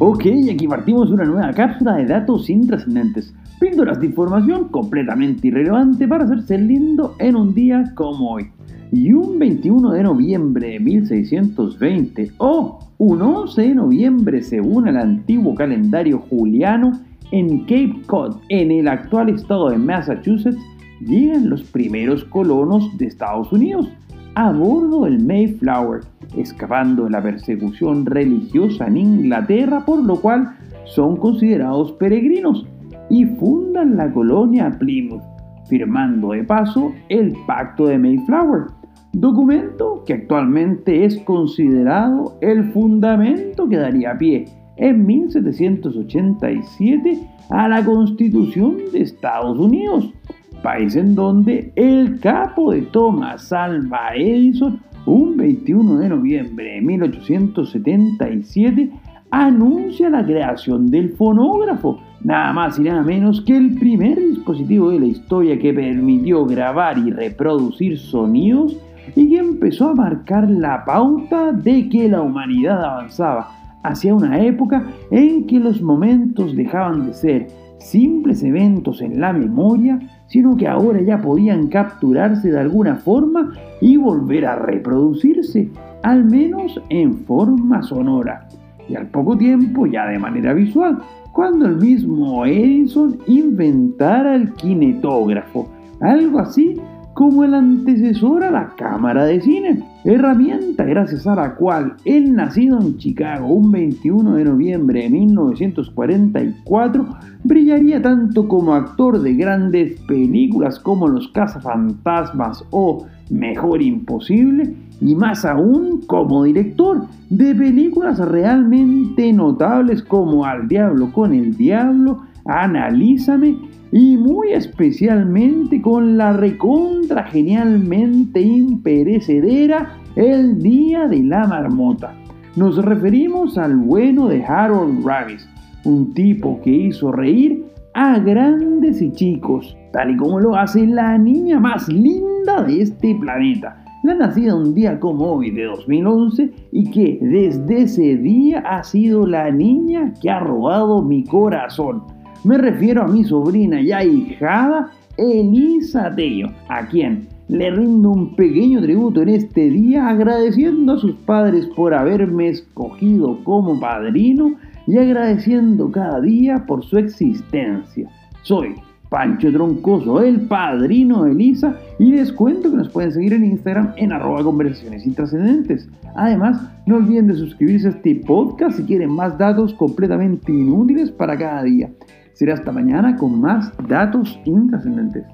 Ok, aquí partimos una nueva cápsula de datos intrascendentes. Píldoras de información completamente irrelevante para hacerse lindo en un día como hoy. Y un 21 de noviembre de 1620 o un 11 de noviembre según el antiguo calendario juliano en Cape Cod, en el actual estado de Massachusetts, llegan los primeros colonos de Estados Unidos a bordo del Mayflower, escapando de la persecución religiosa en Inglaterra, por lo cual son considerados peregrinos y fundan la colonia Plymouth, firmando de paso el Pacto de Mayflower, documento que actualmente es considerado el fundamento que daría pie en 1787 a la Constitución de Estados Unidos país en donde el capo de Thomas Alva Edison, un 21 de noviembre de 1877, anuncia la creación del fonógrafo, nada más y nada menos que el primer dispositivo de la historia que permitió grabar y reproducir sonidos y que empezó a marcar la pauta de que la humanidad avanzaba hacia una época en que los momentos dejaban de ser simples eventos en la memoria, sino que ahora ya podían capturarse de alguna forma y volver a reproducirse, al menos en forma sonora, y al poco tiempo ya de manera visual, cuando el mismo Edison inventara el kinetógrafo, algo así como el antecesor a la cámara de cine, herramienta gracias a la cual el nacido en Chicago un 21 de noviembre de 1944 brillaría tanto como actor de grandes películas como Los cazafantasmas o Mejor Imposible y más aún como director de películas realmente notables como Al Diablo con el Diablo, Analízame y muy especialmente con la recontra genialmente imperecedera El Día de la Marmota. Nos referimos al bueno de Harold Ramis, un tipo que hizo reír a grandes y chicos, tal y como lo hace la niña más linda de este planeta, la nacida un día como hoy de 2011 y que desde ese día ha sido la niña que ha robado mi corazón. Me refiero a mi sobrina y ahijada Elisa Tello, a quien le rindo un pequeño tributo en este día agradeciendo a sus padres por haberme escogido como padrino y agradeciendo cada día por su existencia. Soy Pancho Troncoso, el padrino de Elisa, y les cuento que nos pueden seguir en Instagram en arroba conversaciones intrascendentes. Además, no olviden de suscribirse a este podcast si quieren más datos completamente inútiles para cada día. Será hasta mañana con más datos intrascendentes.